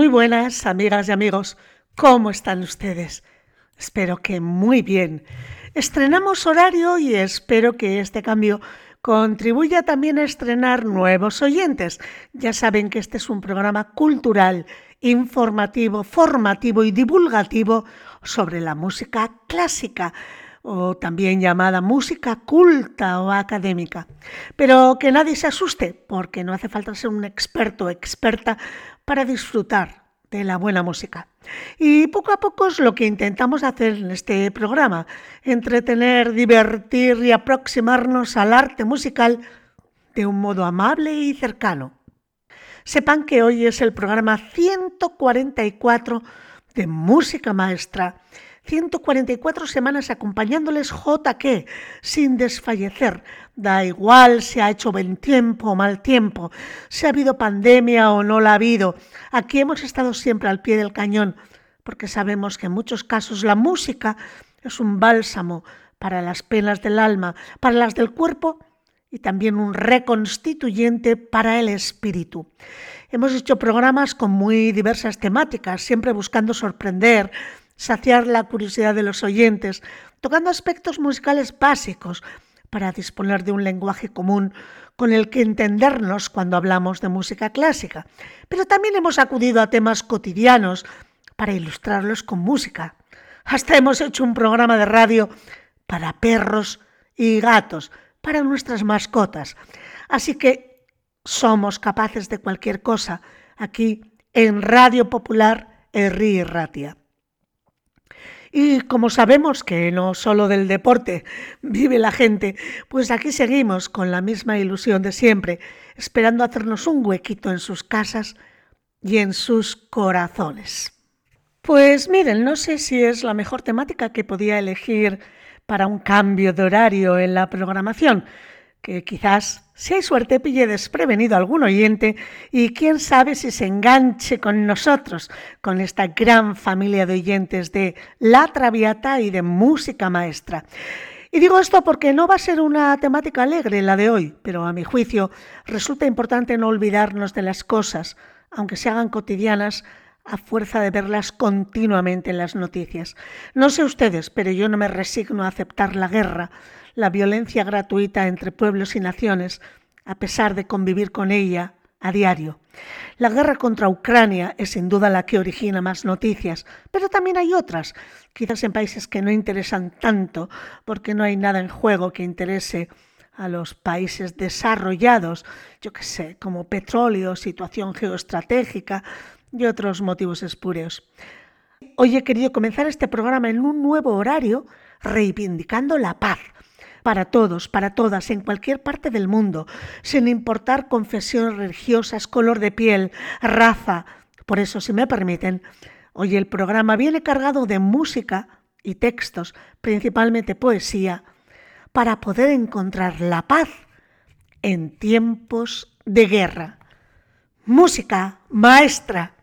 Muy buenas, amigas y amigos. ¿Cómo están ustedes? Espero que muy bien. Estrenamos horario y espero que este cambio contribuya también a estrenar nuevos oyentes. Ya saben que este es un programa cultural, informativo, formativo y divulgativo sobre la música clásica o también llamada música culta o académica. Pero que nadie se asuste, porque no hace falta ser un experto o experta para disfrutar de la buena música. Y poco a poco es lo que intentamos hacer en este programa, entretener, divertir y aproximarnos al arte musical de un modo amable y cercano. Sepan que hoy es el programa 144 de Música Maestra 144 semanas acompañándoles JQ sin desfallecer. Da igual si ha hecho buen tiempo o mal tiempo, si ha habido pandemia o no la ha habido. Aquí hemos estado siempre al pie del cañón porque sabemos que en muchos casos la música es un bálsamo para las penas del alma, para las del cuerpo y también un reconstituyente para el espíritu. Hemos hecho programas con muy diversas temáticas, siempre buscando sorprender, saciar la curiosidad de los oyentes, tocando aspectos musicales básicos para disponer de un lenguaje común con el que entendernos cuando hablamos de música clásica. Pero también hemos acudido a temas cotidianos para ilustrarlos con música. Hasta hemos hecho un programa de radio para perros y gatos, para nuestras mascotas. Así que somos capaces de cualquier cosa aquí en Radio Popular Erri Ratia. Y como sabemos que no solo del deporte vive la gente, pues aquí seguimos con la misma ilusión de siempre, esperando hacernos un huequito en sus casas y en sus corazones. Pues miren, no sé si es la mejor temática que podía elegir para un cambio de horario en la programación, que quizás, si hay suerte, pille desprevenido a algún oyente y quién sabe si se enganche con nosotros, con esta gran familia de oyentes de La Traviata y de Música Maestra. Y digo esto porque no va a ser una temática alegre la de hoy, pero a mi juicio resulta importante no olvidarnos de las cosas, aunque se hagan cotidianas, a fuerza de verlas continuamente en las noticias. No sé ustedes, pero yo no me resigno a aceptar la guerra, la violencia gratuita entre pueblos y naciones, a pesar de convivir con ella a diario. La guerra contra Ucrania es sin duda la que origina más noticias, pero también hay otras, quizás en países que no interesan tanto, porque no hay nada en juego que interese a los países desarrollados, yo qué sé, como petróleo, situación geoestratégica y otros motivos espurios. Hoy he querido comenzar este programa en un nuevo horario reivindicando la paz, para todos, para todas, en cualquier parte del mundo, sin importar confesiones religiosas, color de piel, raza. Por eso, si me permiten, hoy el programa viene cargado de música y textos, principalmente poesía, para poder encontrar la paz en tiempos de guerra. Música maestra.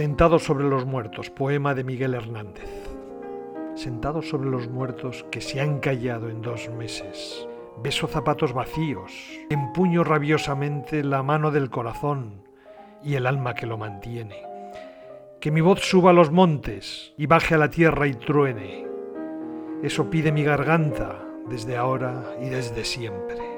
Sentado sobre los muertos, poema de Miguel Hernández. Sentado sobre los muertos que se han callado en dos meses, beso zapatos vacíos, empuño rabiosamente la mano del corazón y el alma que lo mantiene. Que mi voz suba a los montes y baje a la tierra y truene. Eso pide mi garganta desde ahora y desde siempre.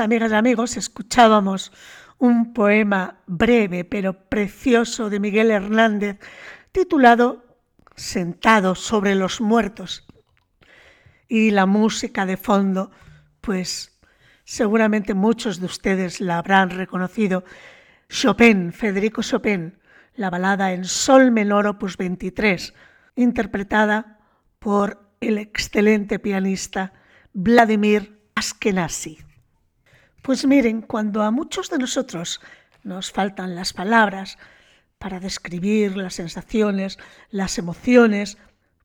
Amigas y amigos, escuchábamos un poema breve pero precioso de Miguel Hernández titulado Sentado sobre los muertos. Y la música de fondo, pues seguramente muchos de ustedes la habrán reconocido. Chopin, Federico Chopin, la balada en sol menor opus 23, interpretada por el excelente pianista Vladimir Askenazi. Pues miren, cuando a muchos de nosotros nos faltan las palabras para describir las sensaciones, las emociones,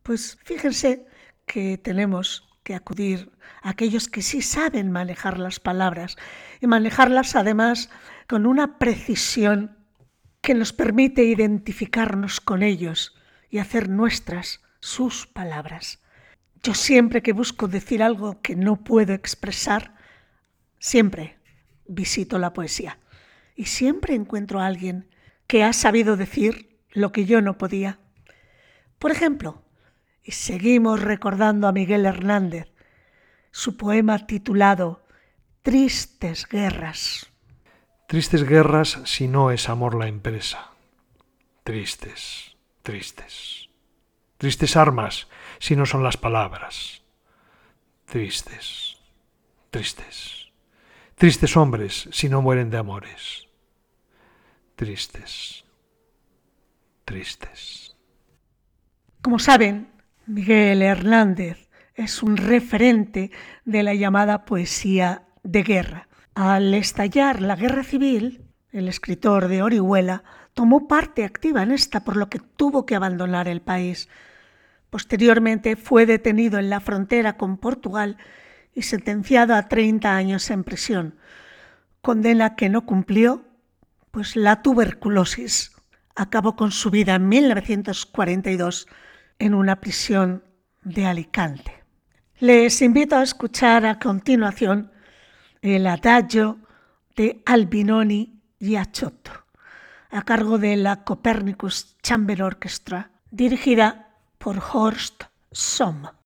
pues fíjense que tenemos que acudir a aquellos que sí saben manejar las palabras y manejarlas además con una precisión que nos permite identificarnos con ellos y hacer nuestras sus palabras. Yo siempre que busco decir algo que no puedo expresar, Siempre visito la poesía y siempre encuentro a alguien que ha sabido decir lo que yo no podía. Por ejemplo, y seguimos recordando a Miguel Hernández, su poema titulado Tristes Guerras. Tristes guerras si no es amor la empresa. Tristes, tristes. Tristes armas si no son las palabras. Tristes, tristes. Tristes hombres si no mueren de amores. Tristes, tristes. Como saben, Miguel Hernández es un referente de la llamada poesía de guerra. Al estallar la guerra civil, el escritor de Orihuela tomó parte activa en esta, por lo que tuvo que abandonar el país. Posteriormente fue detenido en la frontera con Portugal y sentenciado a 30 años en prisión, condena que no cumplió, pues la tuberculosis acabó con su vida en 1942 en una prisión de Alicante. Les invito a escuchar a continuación el adagio de Albinoni y Achotto, a cargo de la Copernicus Chamber Orchestra, dirigida por Horst Somm.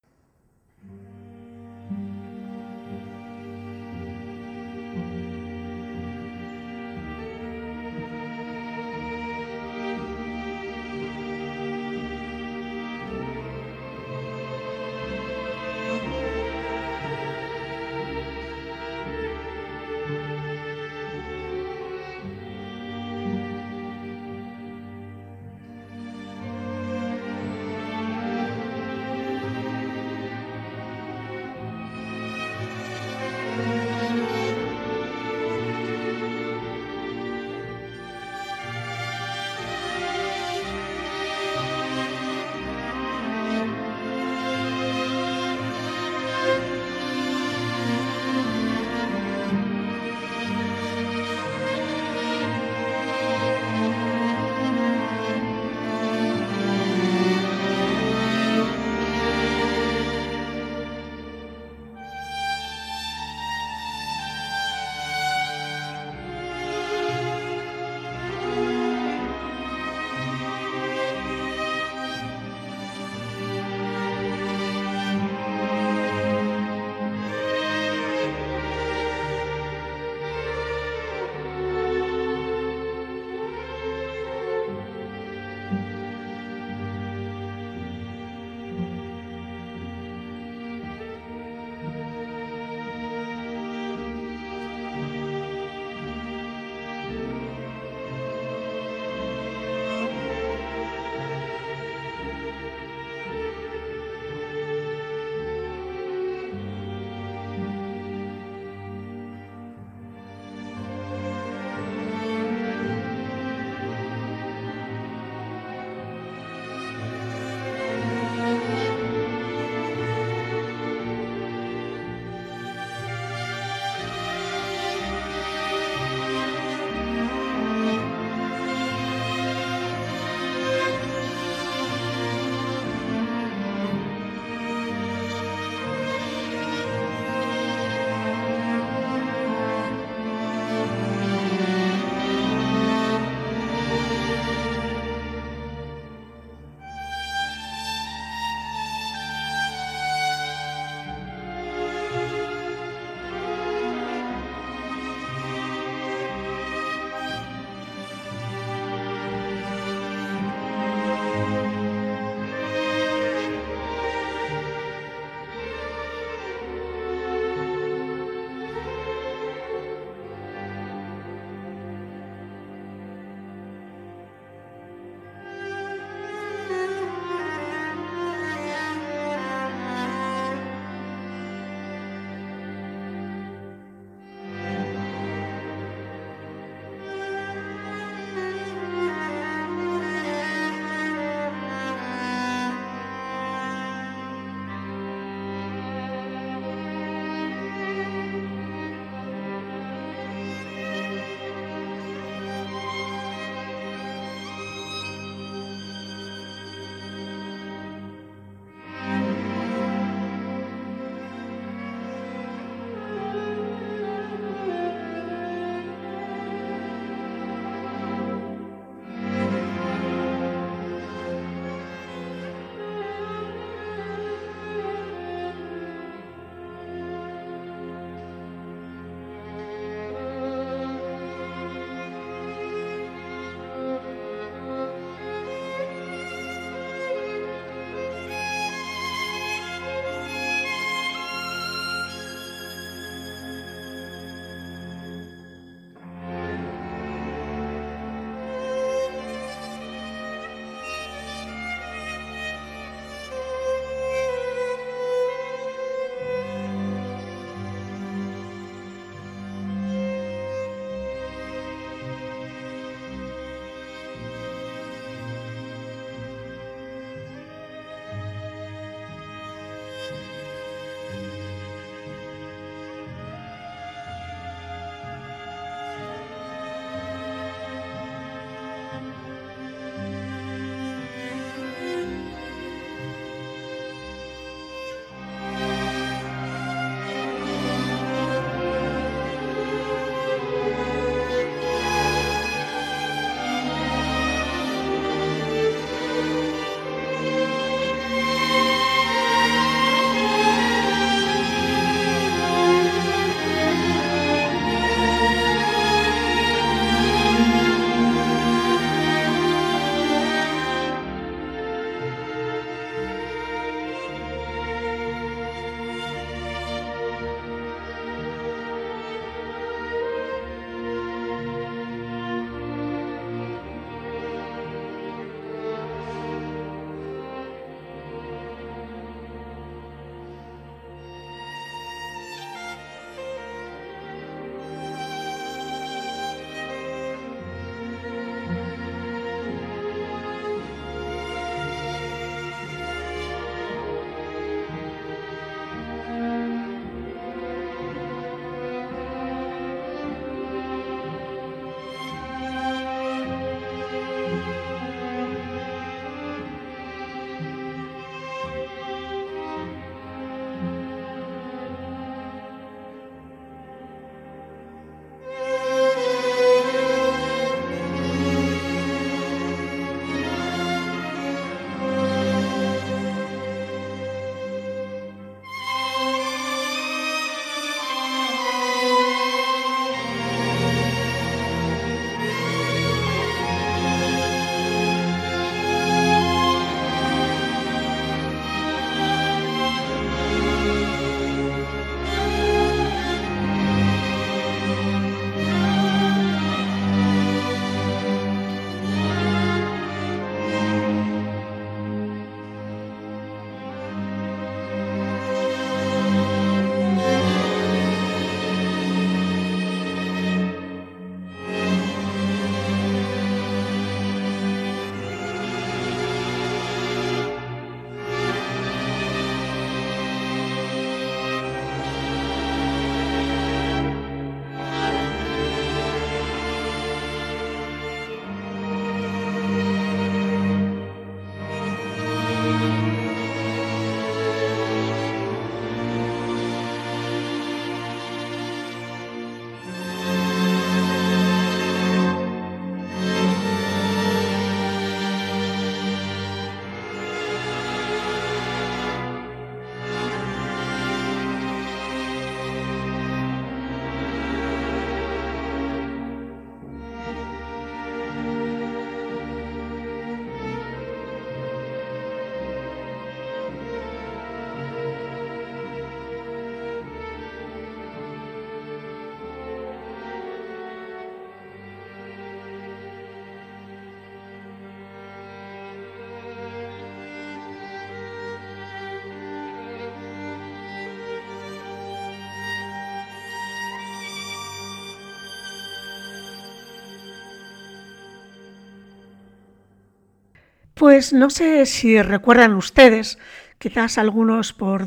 Pues no sé si recuerdan ustedes, quizás algunos por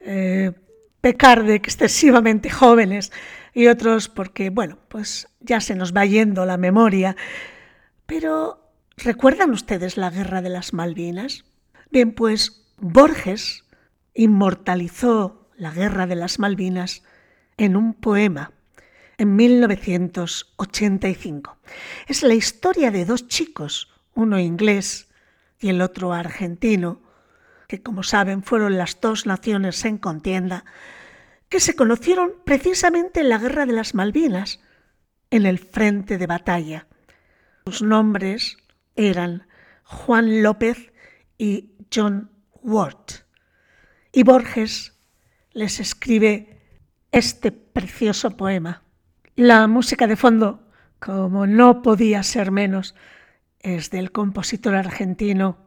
eh, pecar de excesivamente jóvenes y otros porque, bueno, pues ya se nos va yendo la memoria. Pero, ¿recuerdan ustedes la Guerra de las Malvinas? Bien, pues Borges inmortalizó la Guerra de las Malvinas en un poema en 1985. Es la historia de dos chicos, uno inglés y el otro argentino, que como saben fueron las dos naciones en contienda, que se conocieron precisamente en la Guerra de las Malvinas, en el frente de batalla. Sus nombres eran Juan López y John Ward. Y Borges les escribe este precioso poema. La música de fondo, como no podía ser menos, es del compositor argentino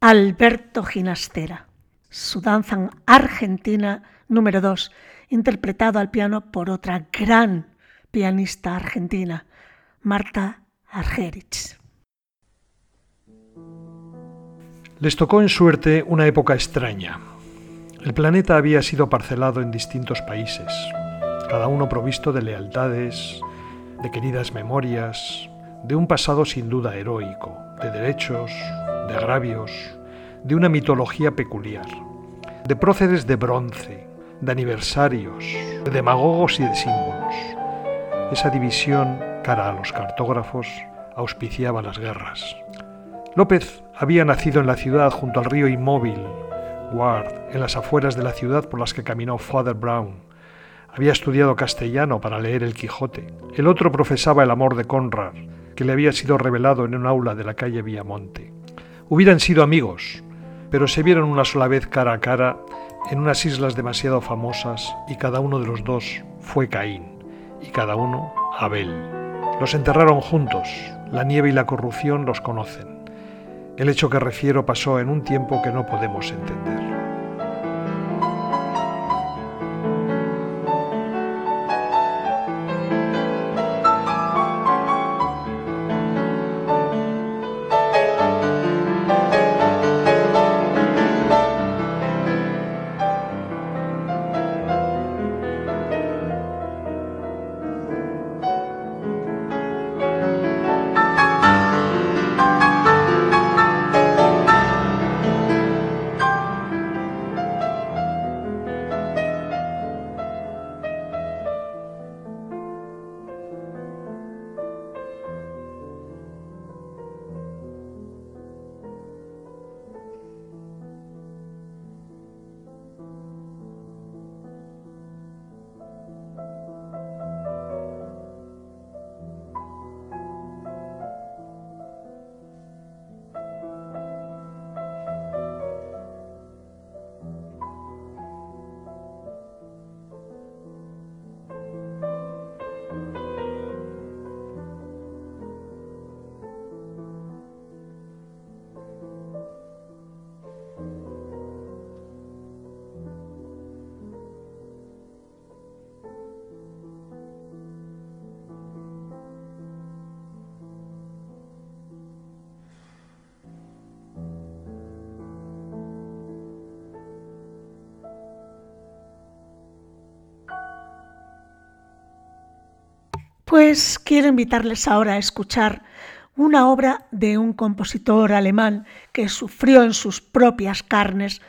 Alberto Ginastera. Su danza argentina número 2, interpretado al piano por otra gran pianista argentina, Marta Argerich. Les tocó en suerte una época extraña. El planeta había sido parcelado en distintos países, cada uno provisto de lealtades, de queridas memorias, de un pasado sin duda heroico, de derechos, de agravios, de una mitología peculiar, de próceres de bronce, de aniversarios, de demagogos y de símbolos. Esa división, cara a los cartógrafos, auspiciaba las guerras. López había nacido en la ciudad junto al río Inmóvil, Ward, en las afueras de la ciudad por las que caminó Father Brown. Había estudiado castellano para leer El Quijote. El otro profesaba el amor de Conrad, le había sido revelado en un aula de la calle Viamonte. Hubieran sido amigos, pero se vieron una sola vez cara a cara en unas islas demasiado famosas y cada uno de los dos fue Caín y cada uno Abel. Los enterraron juntos, la nieve y la corrupción los conocen. El hecho que refiero pasó en un tiempo que no podemos entender. Pues quiero invitarles ahora a escuchar una obra de un compositor alemán que sufrió en sus propias carnes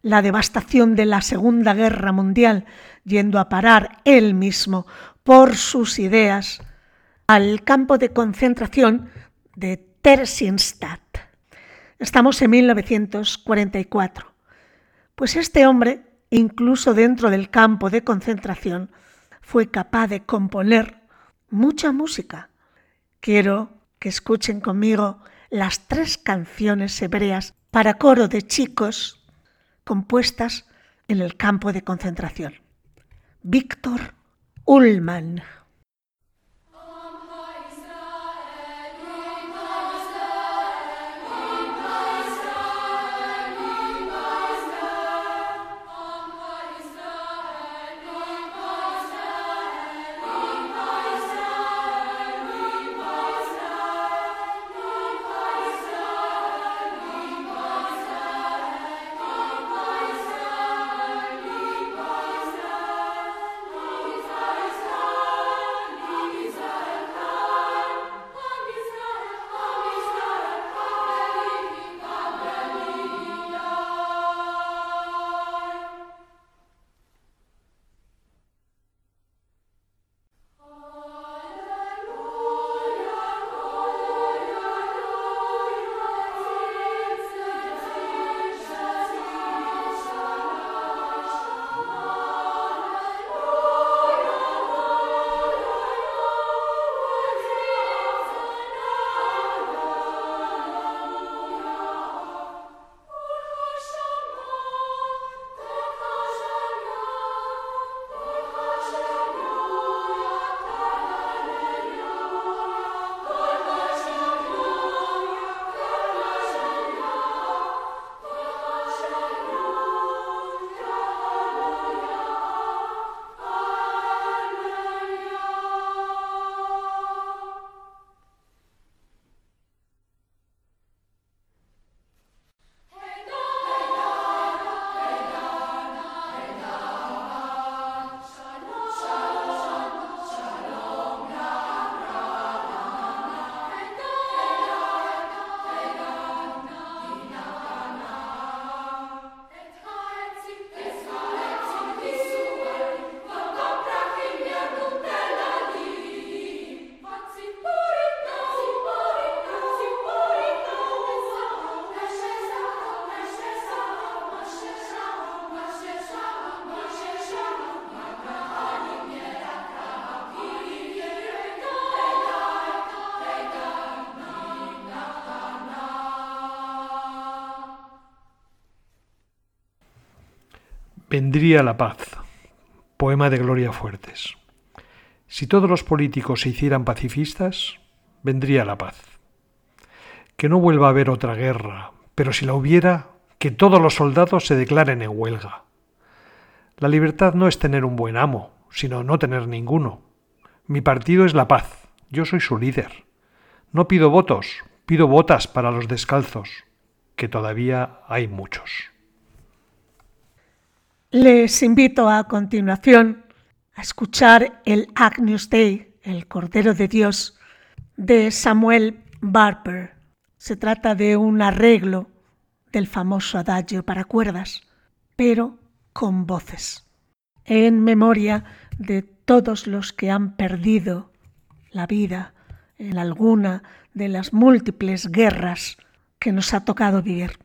la devastación de la Segunda Guerra Mundial, yendo a parar él mismo por sus ideas al campo de concentración de Theresienstadt. Estamos en 1944. Pues este hombre, incluso dentro del campo de concentración, fue capaz de componer mucha música. Quiero que escuchen conmigo las tres canciones hebreas para coro de chicos compuestas en el campo de concentración. Víctor Ullmann. Vendría la paz. Poema de Gloria Fuertes. Si todos los políticos se hicieran pacifistas, vendría la paz. Que no vuelva a haber otra guerra, pero si la hubiera, que todos los soldados se declaren en huelga. La libertad no es tener un buen amo, sino no tener ninguno. Mi partido es la paz, yo soy su líder. No pido votos, pido botas para los descalzos, que todavía hay muchos. Les invito a continuación a escuchar el Agnus Dei, el Cordero de Dios, de Samuel Barber. Se trata de un arreglo del famoso adagio para cuerdas, pero con voces, en memoria de todos los que han perdido la vida en alguna de las múltiples guerras que nos ha tocado vivir.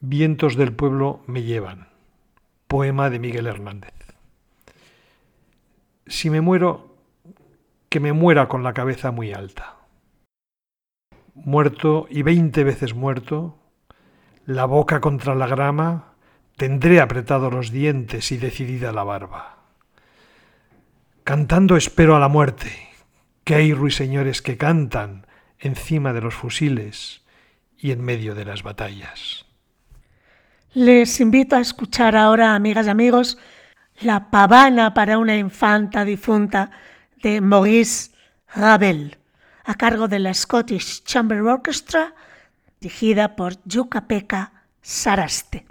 Vientos del pueblo me llevan. Poema de Miguel Hernández. Si me muero, que me muera con la cabeza muy alta. Muerto y veinte veces muerto, la boca contra la grama, tendré apretados los dientes y decidida la barba. Cantando espero a la muerte, que hay ruiseñores que cantan encima de los fusiles y en medio de las batallas. Les invito a escuchar ahora, amigas y amigos, La pavana para una infanta difunta de Maurice Ravel, a cargo de la Scottish Chamber Orchestra, dirigida por Yuka-Pekka Saraste.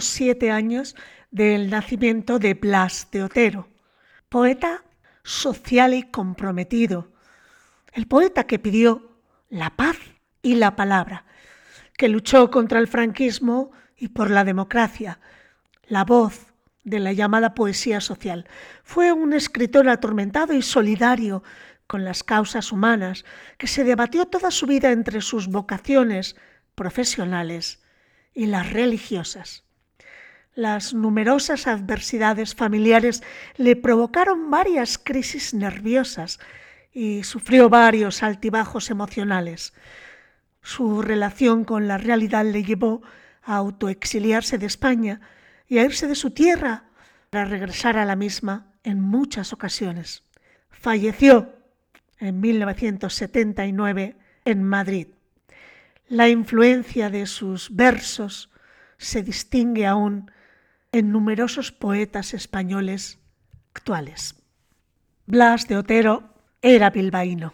107 años del nacimiento de Blas de Otero, poeta social y comprometido, el poeta que pidió la paz y la palabra, que luchó contra el franquismo y por la democracia, la voz de la llamada poesía social. Fue un escritor atormentado y solidario con las causas humanas, que se debatió toda su vida entre sus vocaciones profesionales y las religiosas. Las numerosas adversidades familiares le provocaron varias crisis nerviosas y sufrió varios altibajos emocionales. Su relación con la realidad le llevó a autoexiliarse de España y a irse de su tierra para regresar a la misma en muchas ocasiones. Falleció en 1979 en Madrid. La influencia de sus versos se distingue aún en numerosos poetas españoles actuales. Blas de Otero era bilbaíno.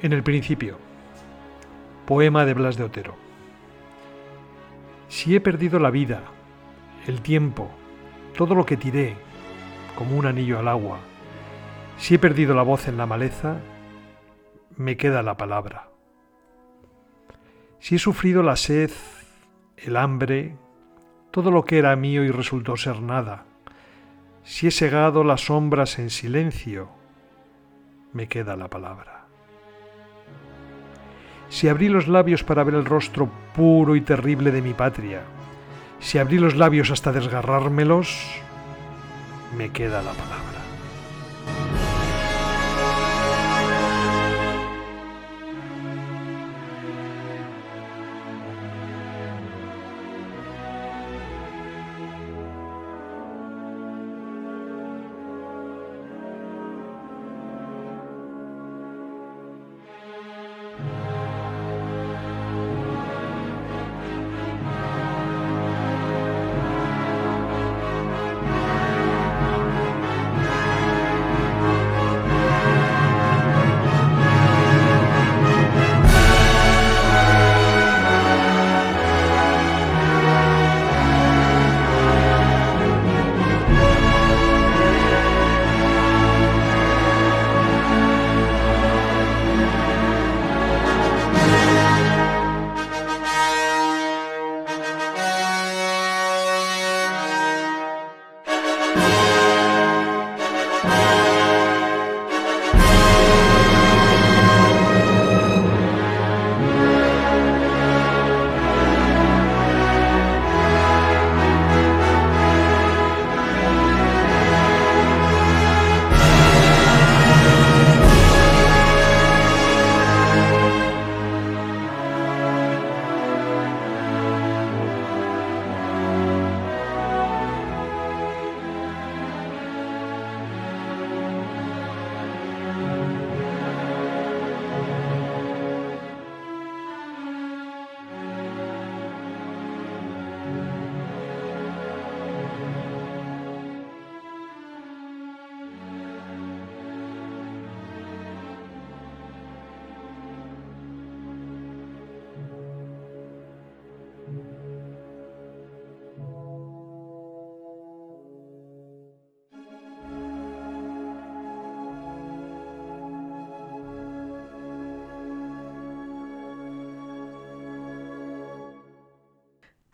En el principio. Poema de Blas de Otero. Si he perdido la vida, el tiempo, todo lo que tiré, como un anillo al agua, si he perdido la voz en la maleza, me queda la palabra. Si he sufrido la sed, el hambre, todo lo que era mío y resultó ser nada, si he segado las sombras en silencio, me queda la palabra. Si abrí los labios para ver el rostro puro y terrible de mi patria, si abrí los labios hasta desgarrármelos, me queda la palabra.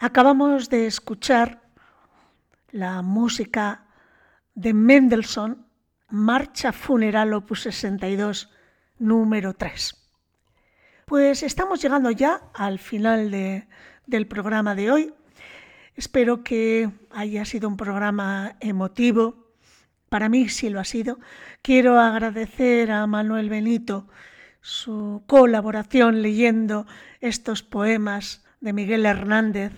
Acabamos de escuchar la música de Mendelssohn, Marcha Funeral Opus 62, número 3. Pues estamos llegando ya al final del programa de hoy. Espero que haya sido un programa emotivo. Para mí sí lo ha sido. Quiero agradecer a Manuel Benito su colaboración leyendo estos poemas de Miguel Hernández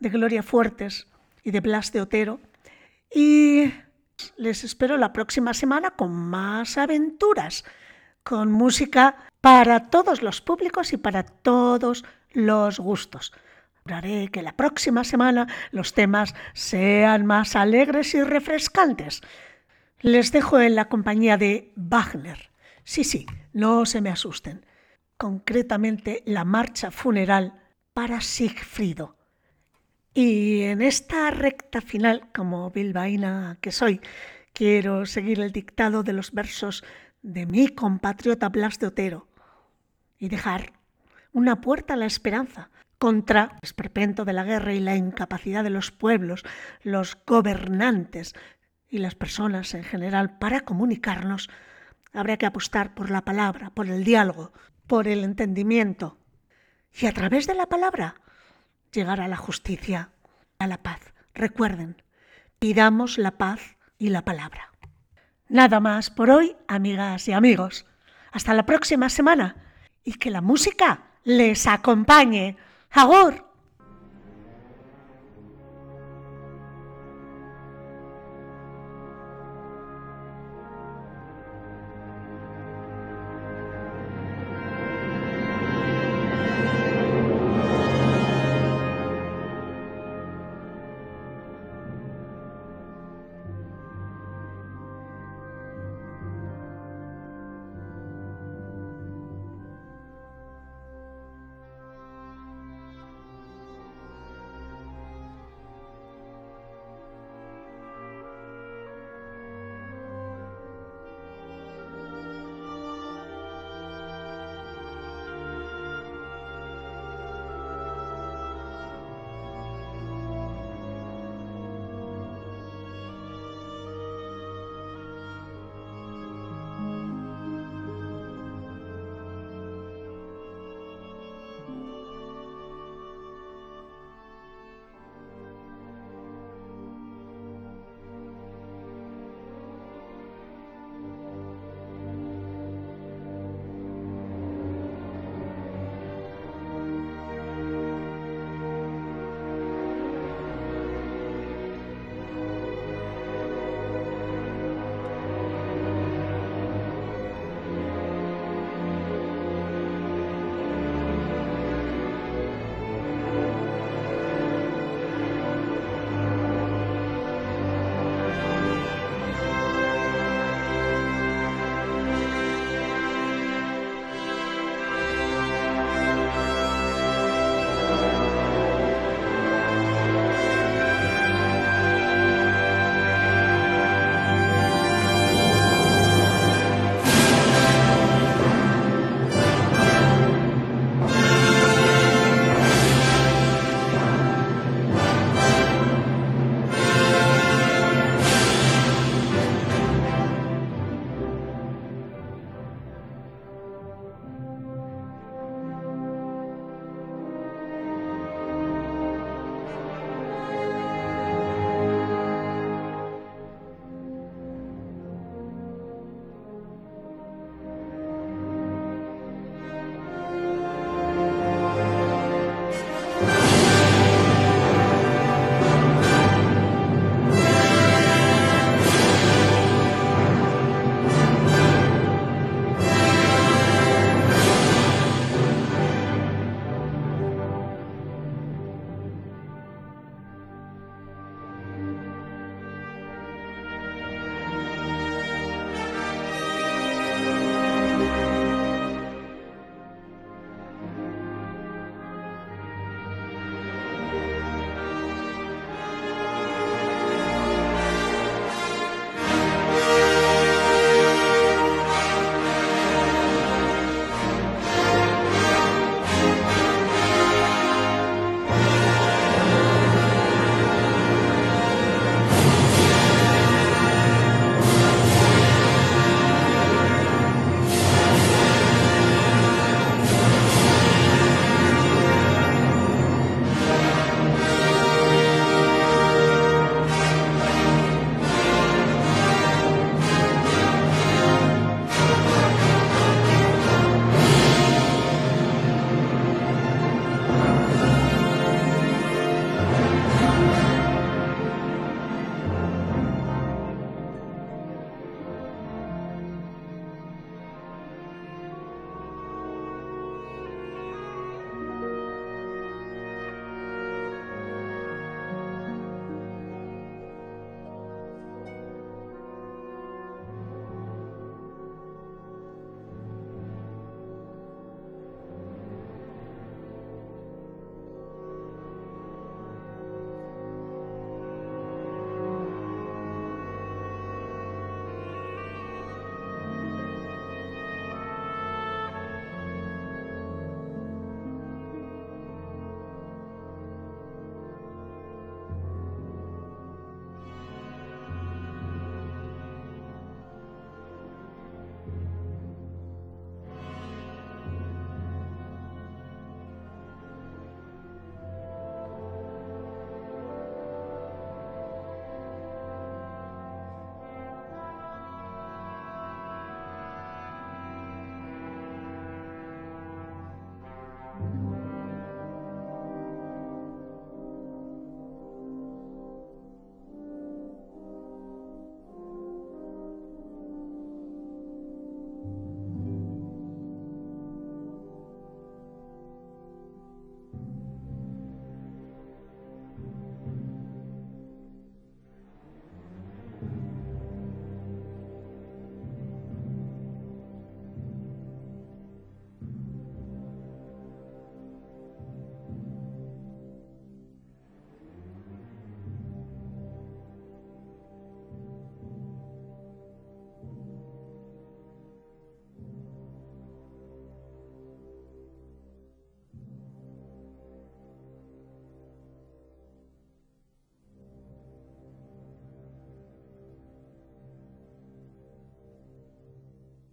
de Gloria Fuertes y de Blas de Otero. Y les espero la próxima semana con más aventuras, con música para todos los públicos y para todos los gustos. Haré que la próxima semana los temas sean más alegres y refrescantes. Les dejo en la compañía de Wagner. Sí, sí, no se me asusten. Concretamente la marcha funeral para Sigfrido. Y en esta recta final, como bilbaína que soy, quiero seguir el dictado de los versos de mi compatriota Blas de Otero y dejar una puerta a la esperanza contra el esperpento de la guerra y la incapacidad de los pueblos, los gobernantes y las personas en general para comunicarnos, habrá que apostar por la palabra, por el diálogo, por el entendimiento. Y a través de la palabra llegar a la justicia, a la paz. Recuerden, pidamos la paz y la palabra. Nada más por hoy, amigas y amigos. Hasta la próxima semana y que la música les acompañe. Agur!